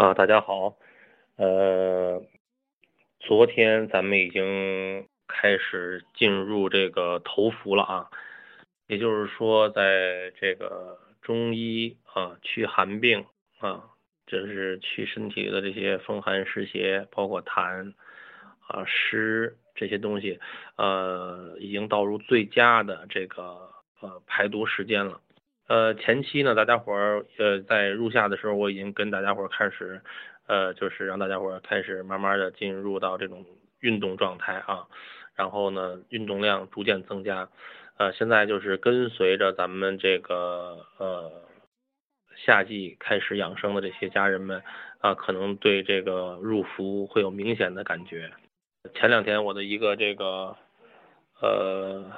啊，大家好，呃，昨天咱们已经开始进入这个头伏了啊，也就是说，在这个中医啊祛寒病啊，这是祛身体的这些风寒湿邪，包括痰啊湿这些东西，呃，已经到入最佳的这个呃排毒时间了。呃，前期呢，大家伙儿呃在入夏的时候，我已经跟大家伙儿开始，呃，就是让大家伙儿开始慢慢的进入到这种运动状态啊，然后呢，运动量逐渐增加，呃，现在就是跟随着咱们这个呃夏季开始养生的这些家人们啊，可能对这个入伏会有明显的感觉。前两天我的一个这个呃。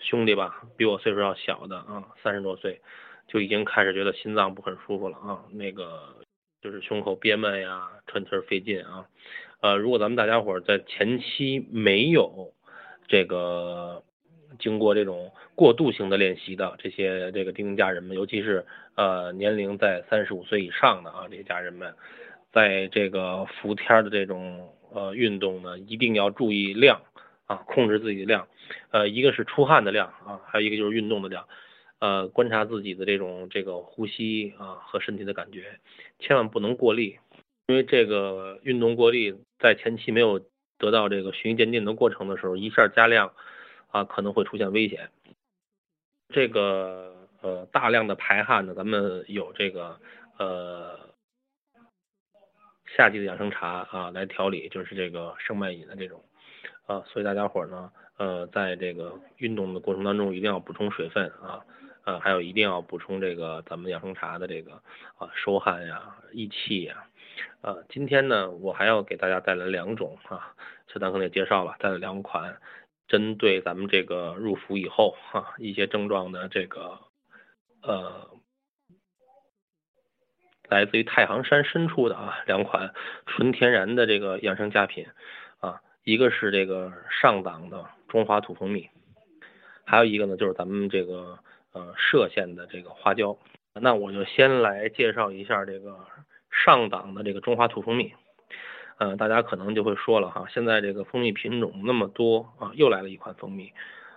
兄弟吧，比我岁数要小的啊，三十多岁，就已经开始觉得心脏不很舒服了啊，那个就是胸口憋闷呀，喘气儿费劲啊。呃，如果咱们大家伙在前期没有这个经过这种过渡性的练习的这些这个丁家人们，尤其是呃年龄在三十五岁以上的啊这些家人们，在这个伏天的这种呃运动呢，一定要注意量。啊，控制自己的量，呃，一个是出汗的量啊，还有一个就是运动的量，呃，观察自己的这种这个呼吸啊和身体的感觉，千万不能过力，因为这个运动过力在前期没有得到这个循序渐进的过程的时候，一下加量啊可能会出现危险。这个呃大量的排汗呢，咱们有这个呃夏季的养生茶啊来调理，就是这个生脉饮的这种。啊，所以大家伙呢，呃，在这个运动的过程当中，一定要补充水分啊，呃，还有一定要补充这个咱们养生茶的这个啊收汗呀、益气呀，呃，今天呢，我还要给大家带来两种啊，这咱可能也介绍了，带来两款针对咱们这个入伏以后哈一些症状的这个呃，来自于太行山深处的啊两款纯天然的这个养生佳品。一个是这个上档的中华土蜂蜜，还有一个呢就是咱们这个呃歙县的这个花椒。那我就先来介绍一下这个上档的这个中华土蜂蜜。呃，大家可能就会说了哈，现在这个蜂蜜品种那么多啊，又来了一款蜂蜜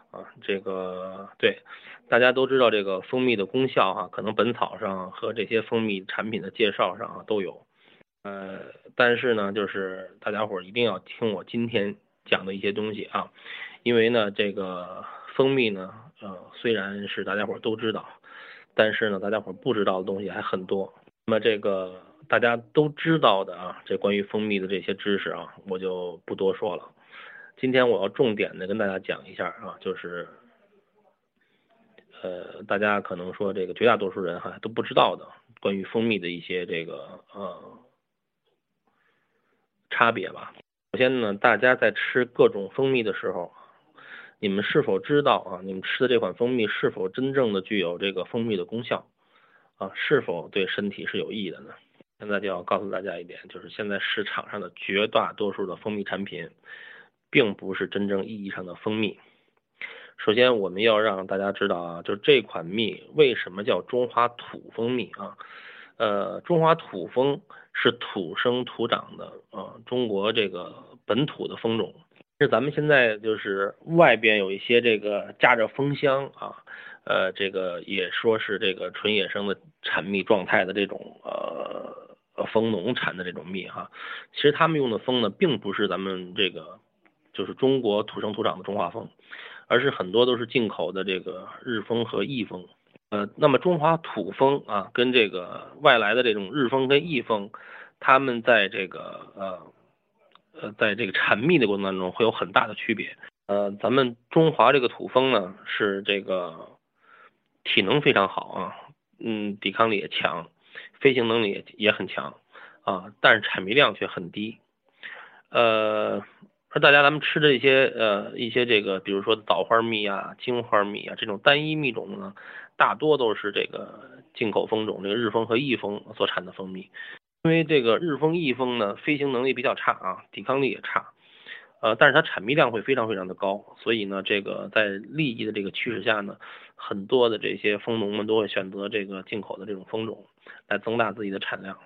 啊。这个对，大家都知道这个蜂蜜的功效哈，可能本草上和这些蜂蜜产品的介绍上啊都有。呃，但是呢，就是大家伙一定要听我今天讲的一些东西啊，因为呢，这个蜂蜜呢，呃，虽然是大家伙都知道，但是呢，大家伙不知道的东西还很多。那么这个大家都知道的啊，这关于蜂蜜的这些知识啊，我就不多说了。今天我要重点的跟大家讲一下啊，就是，呃，大家可能说这个绝大多数人哈都不知道的关于蜂蜜的一些这个呃。差别吧。首先呢，大家在吃各种蜂蜜的时候，你们是否知道啊？你们吃的这款蜂蜜是否真正的具有这个蜂蜜的功效啊？是否对身体是有益的呢？现在就要告诉大家一点，就是现在市场上的绝大多数的蜂蜜产品，并不是真正意义上的蜂蜜。首先，我们要让大家知道啊，就这款蜜为什么叫中华土蜂蜜啊？呃，中华土蜂是土生土长的啊，中国这个本土的蜂种。是咱们现在就是外边有一些这个架着蜂箱啊，呃，这个也说是这个纯野生的产蜜状态的这种呃蜂农产的这种蜜哈。其实他们用的蜂呢，并不是咱们这个就是中国土生土长的中华蜂，而是很多都是进口的这个日蜂和意蜂。呃，那么中华土蜂啊，跟这个外来的这种日蜂跟意蜂，它们在这个呃呃，在这个产蜜的过程当中会有很大的区别。呃，咱们中华这个土蜂呢，是这个体能非常好啊，嗯，抵抗力也强，飞行能力也也很强啊，但是产蜜量却很低。呃，而大家咱们吃的一些呃一些这个，比如说枣花蜜啊、金花蜜啊这种单一蜜种呢。大多都是这个进口蜂种，这个日蜂和意蜂所产的蜂蜜，因为这个日蜂、意蜂呢，飞行能力比较差啊，抵抗力也差，呃，但是它产蜜量会非常非常的高，所以呢，这个在利益的这个驱使下呢，很多的这些蜂农们都会选择这个进口的这种蜂种来增大自己的产量。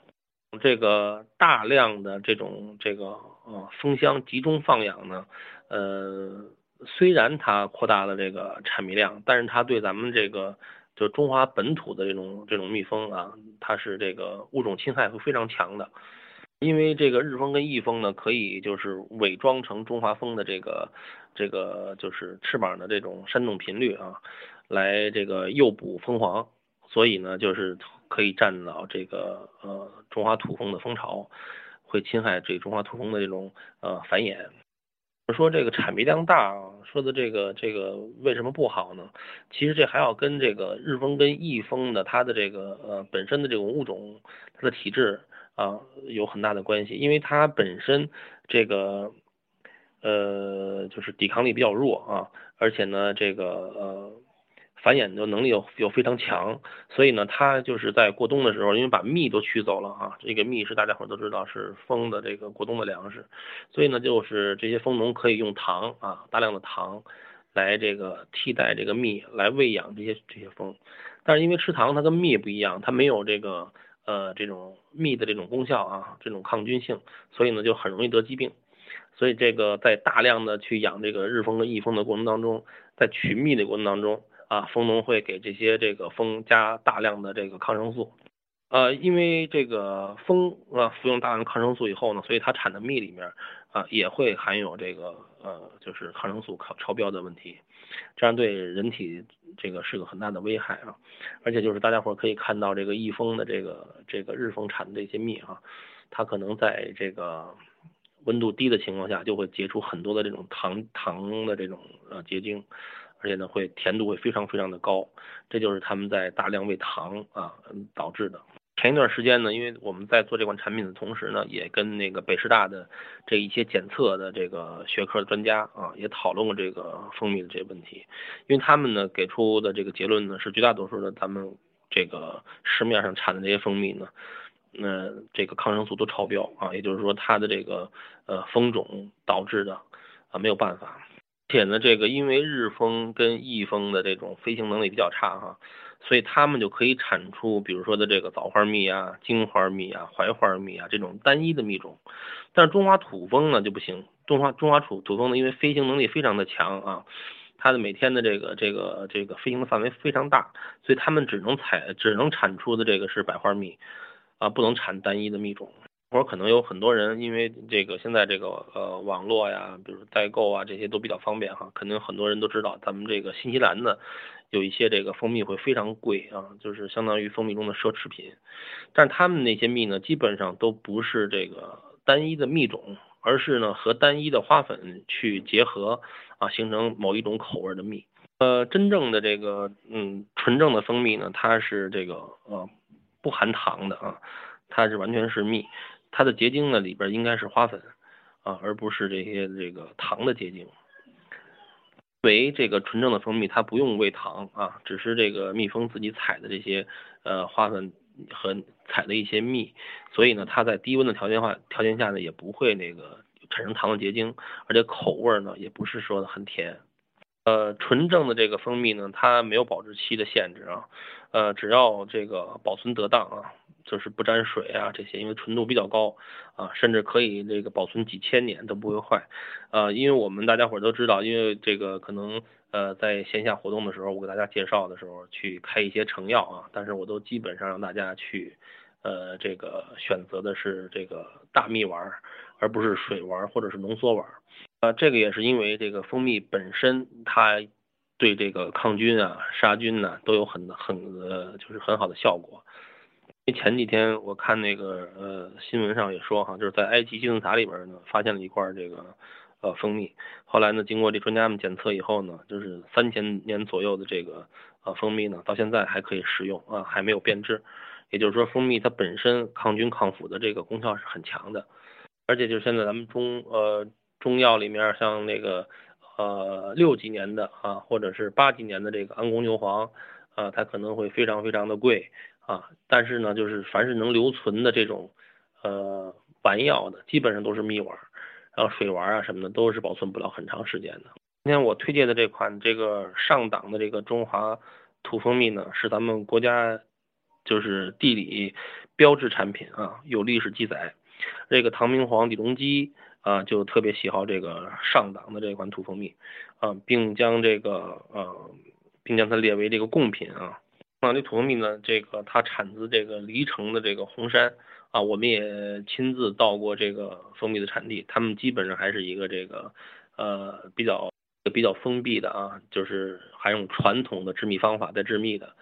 这个大量的这种这个呃蜂箱集中放养呢，呃，虽然它扩大了这个产蜜量，但是它对咱们这个就中华本土的这种这种蜜蜂啊，它是这个物种侵害会非常强的。因为这个日蜂跟翼蜂呢，可以就是伪装成中华蜂的这个这个就是翅膀的这种扇动频率啊，来这个诱捕蜂皇，所以呢，就是可以占到这个呃中华土蜂的蜂巢，会侵害这中华土蜂的这种呃繁衍。说这个产煤量大啊，说的这个这个为什么不好呢？其实这还要跟这个日蜂跟翼蜂的它的这个呃本身的这种物种它的体质。啊，有很大的关系，因为它本身这个呃，就是抵抗力比较弱啊，而且呢，这个呃，繁衍的能力又又非常强，所以呢，它就是在过冬的时候，因为把蜜都取走了啊，这个蜜是大家伙都知道是蜂的这个过冬的粮食，所以呢，就是这些蜂农可以用糖啊，大量的糖来这个替代这个蜜来喂养这些这些蜂，但是因为吃糖它跟蜜不一样，它没有这个。呃，这种蜜的这种功效啊，这种抗菌性，所以呢就很容易得疾病。所以这个在大量的去养这个日蜂跟翼蜂的过程当中，在取蜜的过程当中啊，蜂农会给这些这个蜂加大量的这个抗生素。呃，因为这个蜂啊服用大量抗生素以后呢，所以它产的蜜里面啊也会含有这个呃就是抗生素超超标的问题，这样对人体这个是个很大的危害啊。而且就是大家伙可以看到这个益蜂的这个这个日蜂产的这些蜜啊，它可能在这个温度低的情况下就会结出很多的这种糖糖的这种呃结晶，而且呢会甜度会非常非常的高，这就是他们在大量喂糖啊导致的。前一段时间呢，因为我们在做这款产品的同时呢，也跟那个北师大的这一些检测的这个学科的专家啊，也讨论过这个蜂蜜的这些问题。因为他们呢给出的这个结论呢，是绝大多数的咱们这个市面上产的这些蜂蜜呢，那这个抗生素都超标啊，也就是说它的这个呃蜂种导致的啊没有办法。且呢，这个因为日蜂跟翼蜂的这种飞行能力比较差哈。所以他们就可以产出，比如说的这个枣花蜜啊、金花蜜啊、槐花蜜啊这种单一的蜜种，但是中华土蜂呢就不行。中华中华土土蜂呢，因为飞行能力非常的强啊，它的每天的这个这个这个飞行的范围非常大，所以它们只能采只能产出的这个是百花蜜，啊，不能产单一的蜜种。可能有很多人因为这个现在这个呃网络呀，比如代购啊这些都比较方便哈，肯定很多人都知道咱们这个新西兰的。有一些这个蜂蜜会非常贵啊，就是相当于蜂蜜中的奢侈品。但是他们那些蜜呢，基本上都不是这个单一的蜜种，而是呢和单一的花粉去结合啊，形成某一种口味的蜜。呃，真正的这个嗯纯正的蜂蜜呢，它是这个呃不含糖的啊，它是完全是蜜，它的结晶呢里边应该是花粉啊，而不是这些这个糖的结晶。为这个纯正的蜂蜜，它不用喂糖啊，只是这个蜜蜂自己采的这些呃花粉和采的一些蜜，所以呢，它在低温的条件化条件下呢，也不会那个产生糖的结晶，而且口味呢也不是说的很甜。呃，纯正的这个蜂蜜呢，它没有保质期的限制啊，呃，只要这个保存得当啊。就是不沾水啊，这些因为纯度比较高啊，甚至可以这个保存几千年都不会坏，呃，因为我们大家伙都知道，因为这个可能呃在线下活动的时候，我给大家介绍的时候去开一些成药啊，但是我都基本上让大家去呃这个选择的是这个大蜜丸，而不是水丸或者是浓缩丸，啊，这个也是因为这个蜂蜜本身它对这个抗菌啊、杀菌呢都有很很呃就是很好的效果。因为前几天我看那个呃新闻上也说哈，就是在埃及金字塔里边呢发现了一块这个呃蜂蜜，后来呢经过这专家们检测以后呢，就是三千年左右的这个呃蜂蜜呢，到现在还可以食用啊，还没有变质，也就是说蜂蜜它本身抗菌抗腐的这个功效是很强的，而且就是现在咱们中呃中药里面像那个呃六几年的啊，或者是八几年的这个安宫牛黄啊，它可能会非常非常的贵。啊，但是呢，就是凡是能留存的这种，呃，丸药的，基本上都是蜜丸，然后水丸啊什么的，都是保存不了很长时间的。今天我推荐的这款这个上档的这个中华土蜂蜜呢，是咱们国家就是地理标志产品啊，有历史记载。这个唐明皇李隆基啊，就特别喜好这个上档的这款土蜂蜜啊，并将这个呃，并将它列为这个贡品啊。那这土蜂蜜呢，这个它产自这个黎城的这个红山啊，我们也亲自到过这个蜂蜜的产地，他们基本上还是一个这个呃比较比较封闭的啊，就是还用传统的制蜜方法在制蜜的。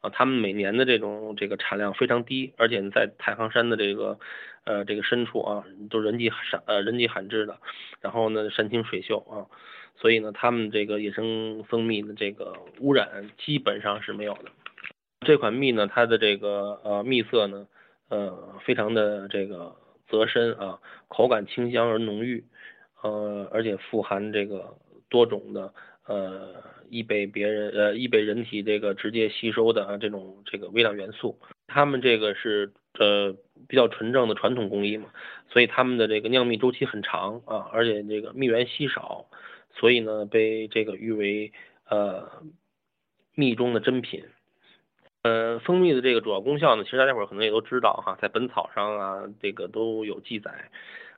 啊，他们每年的这种这个产量非常低，而且在太行山的这个呃这个深处啊，都人迹罕呃人迹罕至的，然后呢山清水秀啊，所以呢他们这个野生蜂蜜的这个污染基本上是没有的。这款蜜呢，它的这个呃蜜色呢，呃非常的这个泽深啊，口感清香而浓郁，呃而且富含这个多种的。呃，易被别人呃易被人体这个直接吸收的这种这个微量元素，他们这个是呃比较纯正的传统工艺嘛，所以他们的这个酿蜜周期很长啊，而且这个蜜源稀少，所以呢被这个誉为呃蜜中的珍品。呃，蜂蜜的这个主要功效呢，其实大家伙可能也都知道哈，在本草上啊这个都有记载，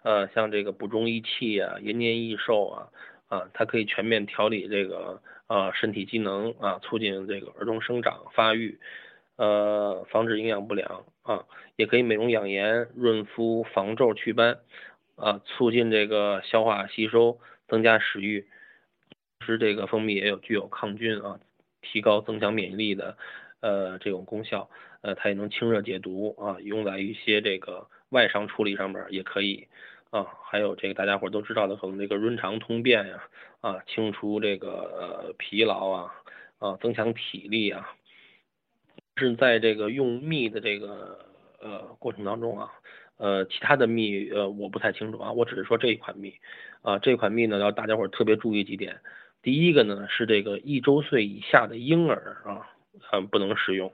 呃像这个补中益气啊，延年益寿啊。啊，它可以全面调理这个啊身体机能啊，促进这个儿童生长发育，呃，防止营养不良啊，也可以美容养颜、润肤、防皱、祛斑啊，促进这个消化吸收、增加食欲。同时，这个蜂蜜也有具有抗菌啊、提高增强免疫力的呃这种功效。呃，它也能清热解毒啊，用在一些这个外伤处理上面也可以。啊，还有这个大家伙都知道的，可能这个润肠通便呀，啊，清除这个呃疲劳啊，啊，增强体力啊，是在这个用蜜的这个呃过程当中啊，呃，其他的蜜呃我不太清楚啊，我只是说这一款蜜啊，这款蜜呢要大家伙特别注意几点，第一个呢是这个一周岁以下的婴儿啊，呃不能使用，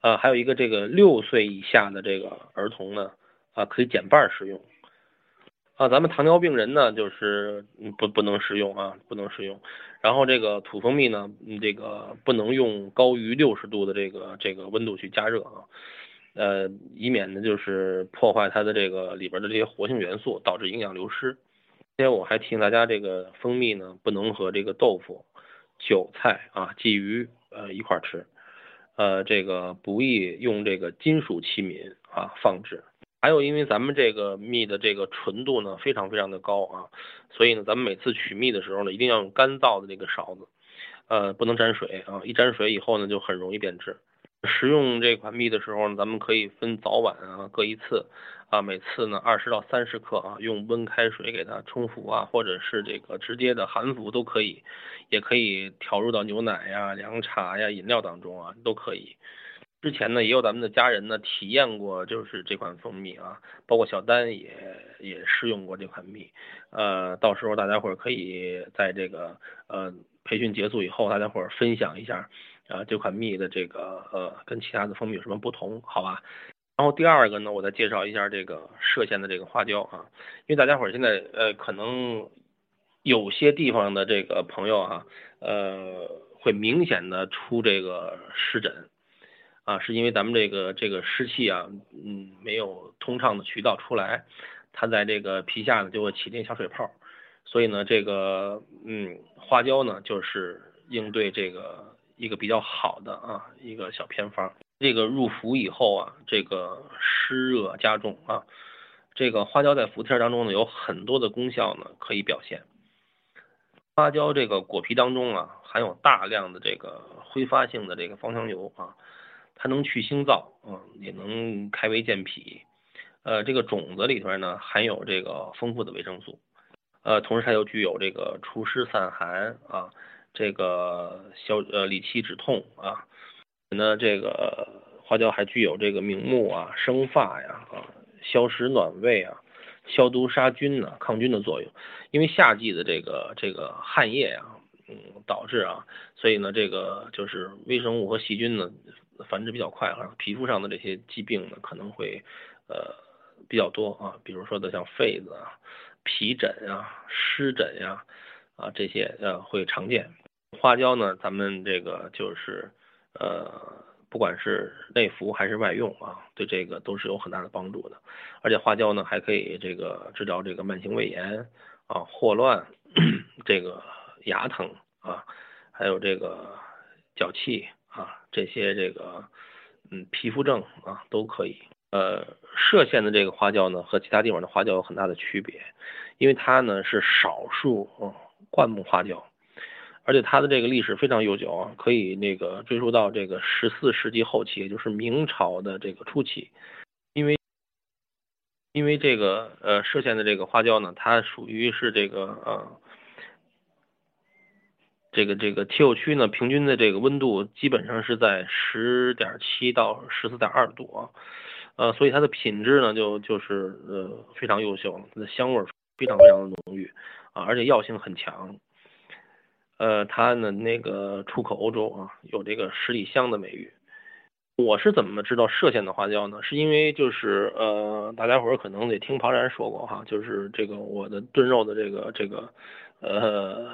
啊，还有一个这个六岁以下的这个儿童呢，啊可以减半使用。啊，咱们糖尿病人呢，就是不不能食用啊，不能食用。然后这个土蜂蜜呢，这个不能用高于六十度的这个这个温度去加热啊，呃，以免呢就是破坏它的这个里边的这些活性元素，导致营养流失。今天我还提醒大家，这个蜂蜜呢，不能和这个豆腐、韭菜啊、鲫鱼呃一块吃，呃，这个不宜用这个金属器皿啊放置。还有，因为咱们这个蜜的这个纯度呢，非常非常的高啊，所以呢，咱们每次取蜜的时候呢，一定要用干燥的这个勺子，呃，不能沾水啊，一沾水以后呢，就很容易变质。食用这款蜜的时候呢，咱们可以分早晚啊各一次啊，每次呢二十到三十克啊，用温开水给它冲服啊，或者是这个直接的含服都可以，也可以调入到牛奶呀、凉茶呀、饮料当中啊，都可以。之前呢，也有咱们的家人呢体验过，就是这款蜂蜜啊，包括小丹也也试用过这款蜜，呃，到时候大家伙儿可以在这个呃培训结束以后，大家伙儿分享一下啊这款蜜的这个呃跟其他的蜂蜜有什么不同，好吧？然后第二个呢，我再介绍一下这个歙县的这个花椒啊，因为大家伙儿现在呃可能有些地方的这个朋友啊，呃会明显的出这个湿疹。啊，是因为咱们这个这个湿气啊，嗯，没有通畅的渠道出来，它在这个皮下呢就会起点小水泡，所以呢，这个嗯花椒呢就是应对这个一个比较好的啊一个小偏方。这个入伏以后啊，这个湿热加重啊，这个花椒在伏贴当中呢有很多的功效呢可以表现。花椒这个果皮当中啊含有大量的这个挥发性的这个芳香油啊。它能去腥燥，嗯，也能开胃健脾，呃，这个种子里边呢含有这个丰富的维生素，呃，同时它又具有这个除湿散寒啊，这个消呃理气止痛啊，那这个花椒还具有这个明目啊、生发呀啊、消食暖胃啊、消毒杀菌呢、抗菌的作用。因为夏季的这个这个汗液呀，嗯，导致啊，所以呢，这个就是微生物和细菌呢。繁殖比较快啊，皮肤上的这些疾病呢可能会呃比较多啊，比如说的像痱子啊、皮疹啊、湿疹呀啊这些呃会常见。花椒呢，咱们这个就是呃不管是内服还是外用啊，对这个都是有很大的帮助的。而且花椒呢还可以这个治疗这个慢性胃炎啊、霍乱、这个牙疼啊，还有这个脚气啊这些这个嗯皮肤症啊都可以。呃，歙县的这个花椒呢和其他地方的花椒有很大的区别，因为它呢是少数灌木花椒。而且它的这个历史非常悠久啊，可以那个追溯到这个十四世纪后期，也就是明朝的这个初期。因为因为这个呃歙县的这个花椒呢，它属于是这个呃这个这个气候区呢，平均的这个温度基本上是在十点七到十四点二度啊，呃，所以它的品质呢就就是呃非常优秀，它的香味非常非常的浓郁啊，而且药性很强。呃，它呢那个出口欧洲啊，有这个十里香的美誉。我是怎么知道歙县的花椒呢？是因为就是呃，大家伙儿可能得听庞然说过哈，就是这个我的炖肉的这个这个呃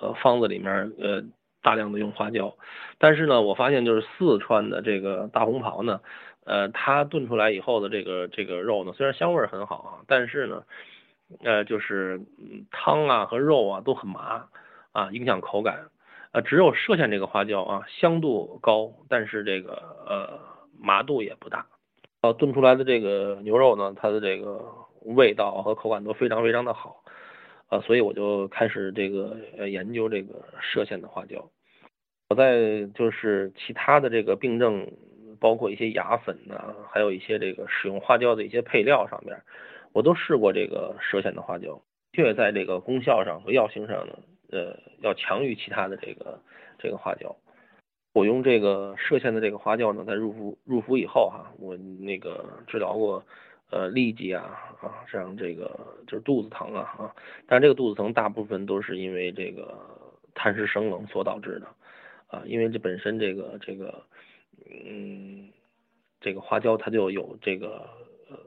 呃方子里面呃大量的用花椒，但是呢，我发现就是四川的这个大红袍呢，呃，它炖出来以后的这个这个肉呢，虽然香味很好啊，但是呢，呃，就是汤啊和肉啊都很麻。啊，影响口感，呃，只有歙县这个花椒啊，香度高，但是这个呃麻度也不大，呃，炖出来的这个牛肉呢，它的这个味道和口感都非常非常的好，呃，所以我就开始这个呃研究这个歙县的花椒。我在就是其他的这个病症，包括一些牙粉呐，还有一些这个使用花椒的一些配料上面，我都试过这个歙县的花椒，确在这个功效上和药性上呢。呃，要强于其他的这个这个花椒。我用这个歙县的这个花椒呢，在入服入服以后哈，我那个治疗过呃痢疾啊啊，像这个就是肚子疼啊啊，但这个肚子疼大部分都是因为这个痰湿生冷所导致的啊，因为这本身这个这个嗯这个花椒它就有这个呃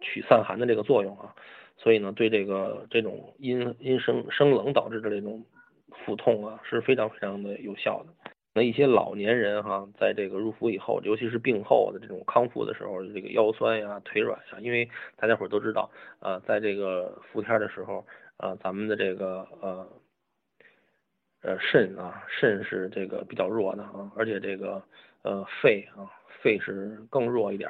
祛散寒的这个作用啊。所以呢，对这个这种因因生生冷导致的这种腹痛啊，是非常非常的有效的。那一些老年人哈，在这个入伏以后，尤其是病后的这种康复的时候，这个腰酸呀、腿软呀，因为大家伙都知道，呃，在这个伏天的时候，呃，咱们的这个呃呃肾啊，肾是这个比较弱的啊，而且这个呃肺啊，肺是更弱一点。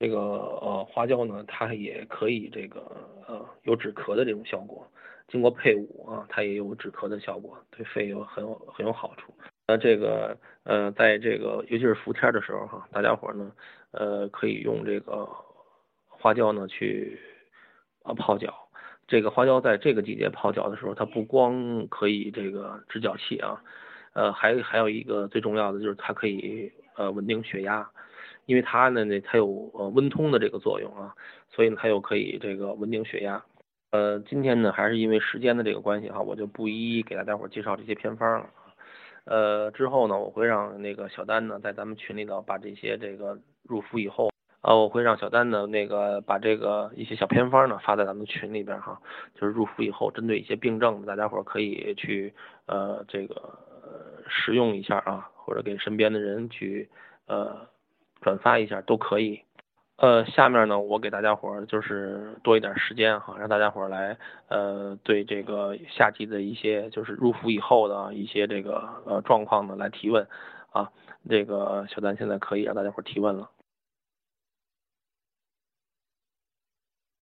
这个呃花椒呢，它也可以这个呃有止咳的这种效果，经过配伍啊，它也有止咳的效果，对肺有很有很有好处。那这个呃在这个尤其是伏天的时候哈，大家伙呢呃可以用这个花椒呢去啊泡脚。这个花椒在这个季节泡脚的时候，它不光可以这个止脚气啊，呃还还有一个最重要的就是它可以呃稳定血压。因为它呢，那它有呃温通的这个作用啊，所以呢它又可以这个稳定血压。呃，今天呢还是因为时间的这个关系哈，我就不一一给大家伙介绍这些偏方了。呃，之后呢我会让那个小丹呢在咱们群里头把这些这个入伏以后啊，我会让小丹呢那个把这个一些小偏方呢发在咱们群里边哈，就是入伏以后针对一些病症，大家伙可以去呃这个使用一下啊，或者给身边的人去呃。转发一下都可以，呃，下面呢，我给大家伙儿就是多一点时间哈，让大家伙儿来呃对这个夏季的一些就是入伏以后的一些这个呃状况呢来提问啊，这个小丹现在可以让大家伙儿提问了。